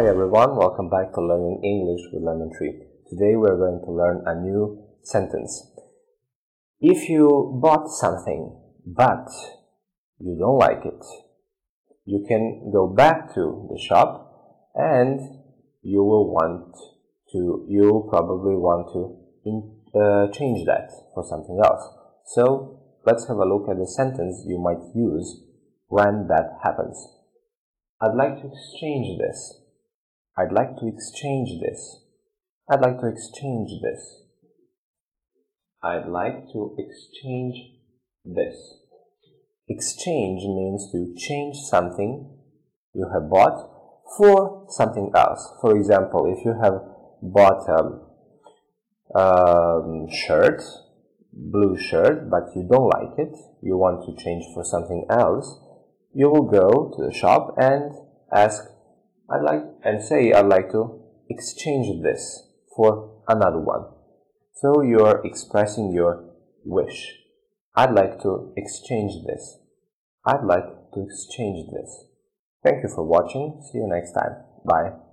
everyone, welcome back to Learning English with Lemon Tree. Today we're going to learn a new sentence. If you bought something but you don't like it, you can go back to the shop and you will want to, you probably want to in, uh, change that for something else. So let's have a look at the sentence you might use when that happens. I'd like to exchange this. I'd like to exchange this. I'd like to exchange this. I'd like to exchange this. Exchange means to change something you have bought for something else. For example, if you have bought a um, shirt, blue shirt, but you don't like it, you want to change for something else, you will go to the shop and ask, I'd like, and say, I'd like to exchange this for another one. So you're expressing your wish. I'd like to exchange this. I'd like to exchange this. Thank you for watching. See you next time. Bye.